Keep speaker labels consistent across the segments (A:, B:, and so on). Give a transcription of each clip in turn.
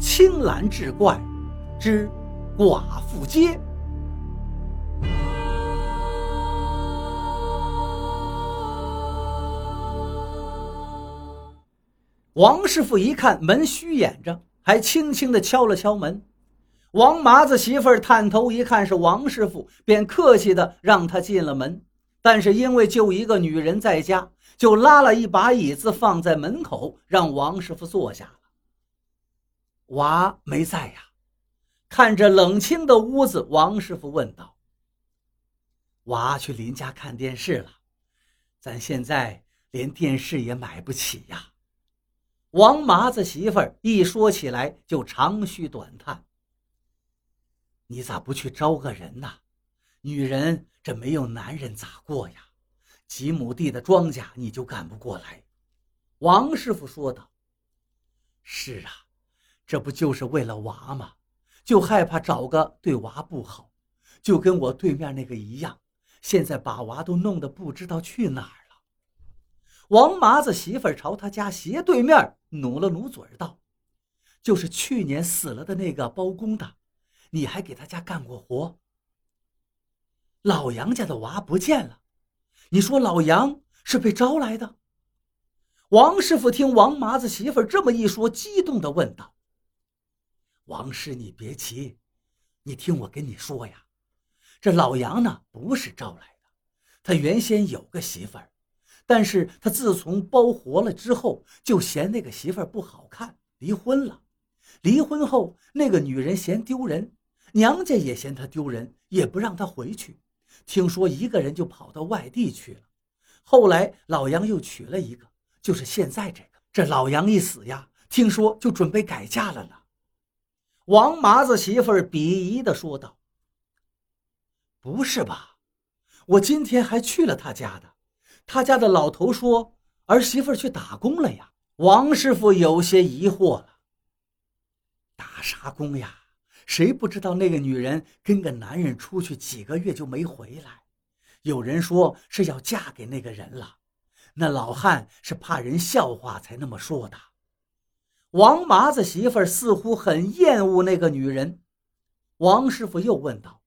A: 青蓝志怪之寡妇街。王师傅一看门虚掩着，还轻轻的敲了敲门。王麻子媳妇儿探头一看是王师傅，便客气的让他进了门。但是因为就一个女人在家，就拉了一把椅子放在门口，让王师傅坐下。娃没在呀？看着冷清的屋子，王师傅问道：“娃去邻家看电视了，咱现在连电视也买不起呀。”王麻子媳妇儿一说起来就长吁短叹：“你咋不去招个人呢？女人这没有男人咋过呀？几亩地的庄稼你就干不过来。”王师傅说道：“是啊。”这不就是为了娃吗？就害怕找个对娃不好，就跟我对面那个一样。现在把娃都弄得不知道去哪儿了。王麻子媳妇朝他家斜对面努了努嘴道：“就是去年死了的那个包工的，你还给他家干过活。老杨家的娃不见了，你说老杨是被招来的？”王师傅听王麻子媳妇这么一说，激动地问道。王师，你别急，你听我跟你说呀，这老杨呢不是招来的，他原先有个媳妇儿，但是他自从包活了之后，就嫌那个媳妇儿不好看，离婚了。离婚后，那个女人嫌丢人，娘家也嫌她丢人，也不让她回去。听说一个人就跑到外地去了。后来老杨又娶了一个，就是现在这个。这老杨一死呀，听说就准备改嫁了呢。王麻子媳妇儿鄙夷地说道：“不是吧？我今天还去了他家的，他家的老头说儿媳妇去打工了呀。”王师傅有些疑惑了：“打啥工呀？谁不知道那个女人跟个男人出去几个月就没回来？有人说是要嫁给那个人了，那老汉是怕人笑话才那么说的。”王麻子媳妇儿似乎很厌恶那个女人，王师傅又问道：“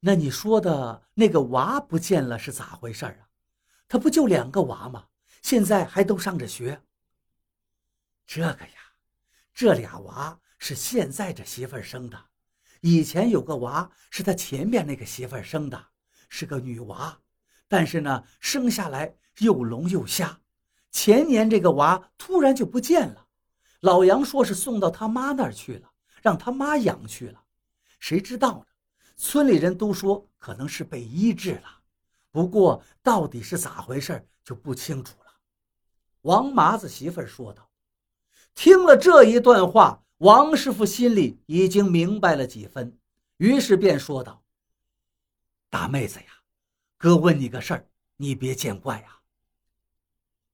A: 那你说的那个娃不见了是咋回事啊？他不就两个娃吗？现在还都上着学。”这个呀，这俩娃是现在这媳妇儿生的，以前有个娃是他前面那个媳妇儿生的，是个女娃，但是呢，生下来又聋又瞎，前年这个娃突然就不见了。老杨说是送到他妈那儿去了，让他妈养去了。谁知道呢？村里人都说可能是被医治了，不过到底是咋回事就不清楚了。王麻子媳妇说道。听了这一段话，王师傅心里已经明白了几分，于是便说道：“大妹子呀，哥问你个事儿，你别见怪啊。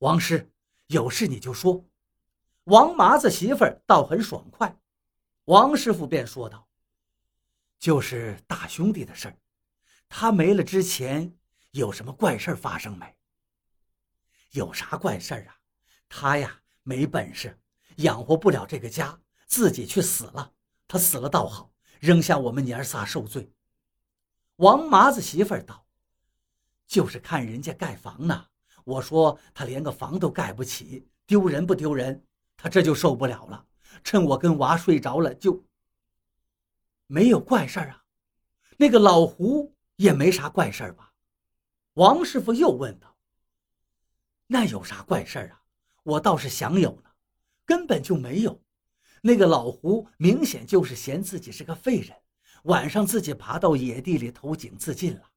A: 王师，有事你就说。”王麻子媳妇儿倒很爽快，王师傅便说道：“就是大兄弟的事儿，他没了之前有什么怪事发生没？有啥怪事啊？他呀没本事，养活不了这个家，自己去死了。他死了倒好，扔下我们娘儿仨受罪。”王麻子媳妇儿道：“就是看人家盖房呢，我说他连个房都盖不起，丢人不丢人？”他这就受不了了，趁我跟娃睡着了，就没有怪事儿啊。那个老胡也没啥怪事儿吧？王师傅又问道。那有啥怪事儿啊？我倒是想有呢，根本就没有。那个老胡明显就是嫌自己是个废人，晚上自己爬到野地里投井自尽了。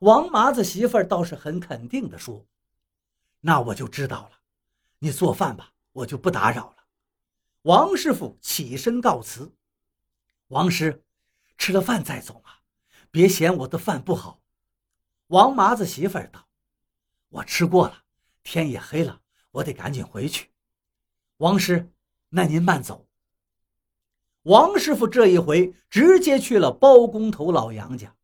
A: 王麻子媳妇倒是很肯定的说：“那我就知道了，你做饭吧。”我就不打扰了。王师傅起身告辞。王师，吃了饭再走嘛，别嫌我的饭不好。王麻子媳妇儿道：“我吃过了，天也黑了，我得赶紧回去。”王师，那您慢走。王师傅这一回直接去了包工头老杨家。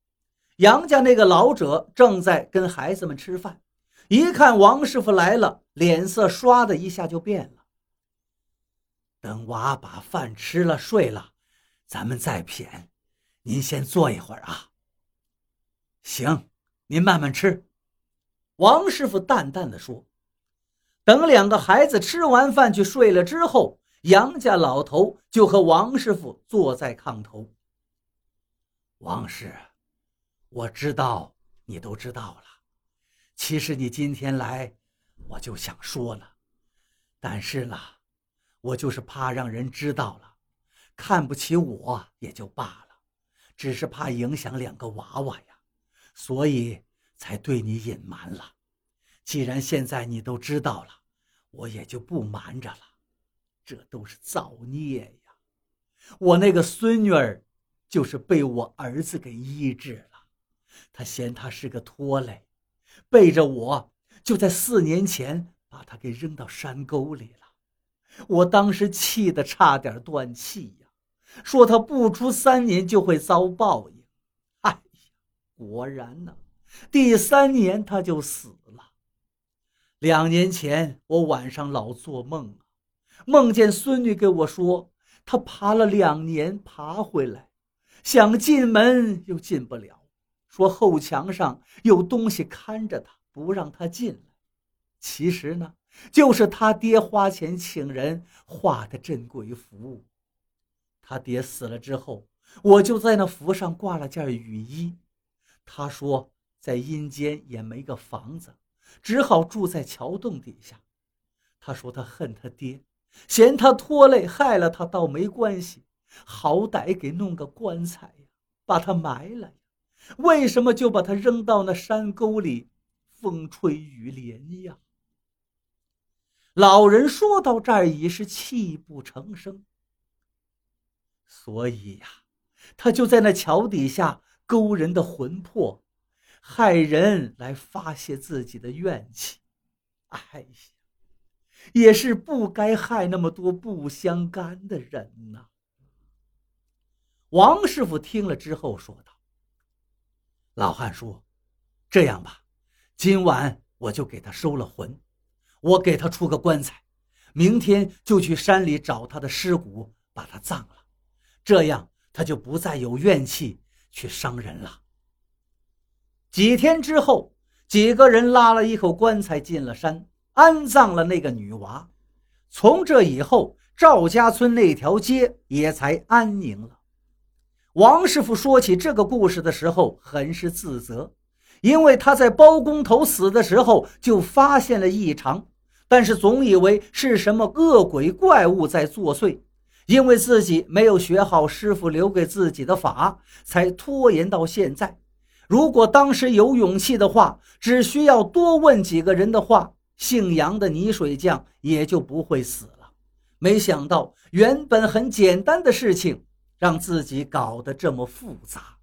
A: 杨家那个老者正在跟孩子们吃饭，一看王师傅来了，脸色唰的一下就变了。等娃把饭吃了睡了，咱们再谝。您先坐一会儿啊。行，您慢慢吃。王师傅淡淡的说。等两个孩子吃完饭去睡了之后，杨家老头就和王师傅坐在炕头。王师，我知道你都知道了。其实你今天来，我就想说了，但是呢，我就是怕让人知道了，看不起我也就罢了，只是怕影响两个娃娃呀，所以才对你隐瞒了。既然现在你都知道了。我也就不瞒着了，这都是造孽呀！我那个孙女儿，就是被我儿子给医治了，他嫌她是个拖累，背着我就在四年前把她给扔到山沟里了。我当时气得差点断气呀，说他不出三年就会遭报应。哎呀，果然呢，第三年他就死了。两年前，我晚上老做梦啊，梦见孙女给我说，她爬了两年爬回来，想进门又进不了，说后墙上有东西看着她，不让她进来。其实呢，就是他爹花钱请人画的镇鬼符。他爹死了之后，我就在那符上挂了件雨衣。他说，在阴间也没个房子。只好住在桥洞底下。他说他恨他爹，嫌他拖累，害了他倒没关系，好歹给弄个棺材呀，把他埋了呀。为什么就把他扔到那山沟里，风吹雨淋呀？老人说到这儿已是泣不成声。所以呀，他就在那桥底下勾人的魂魄。害人来发泄自己的怨气，哎呀，也是不该害那么多不相干的人呐。王师傅听了之后说道：“老汉说，这样吧，今晚我就给他收了魂，我给他出个棺材，明天就去山里找他的尸骨，把他葬了，这样他就不再有怨气去伤人了。”几天之后，几个人拉了一口棺材进了山，安葬了那个女娃。从这以后，赵家村那条街也才安宁了。王师傅说起这个故事的时候，很是自责，因为他在包工头死的时候就发现了异常，但是总以为是什么恶鬼怪物在作祟，因为自己没有学好师傅留给自己的法，才拖延到现在。如果当时有勇气的话，只需要多问几个人的话，姓杨的泥水匠也就不会死了。没想到，原本很简单的事情，让自己搞得这么复杂。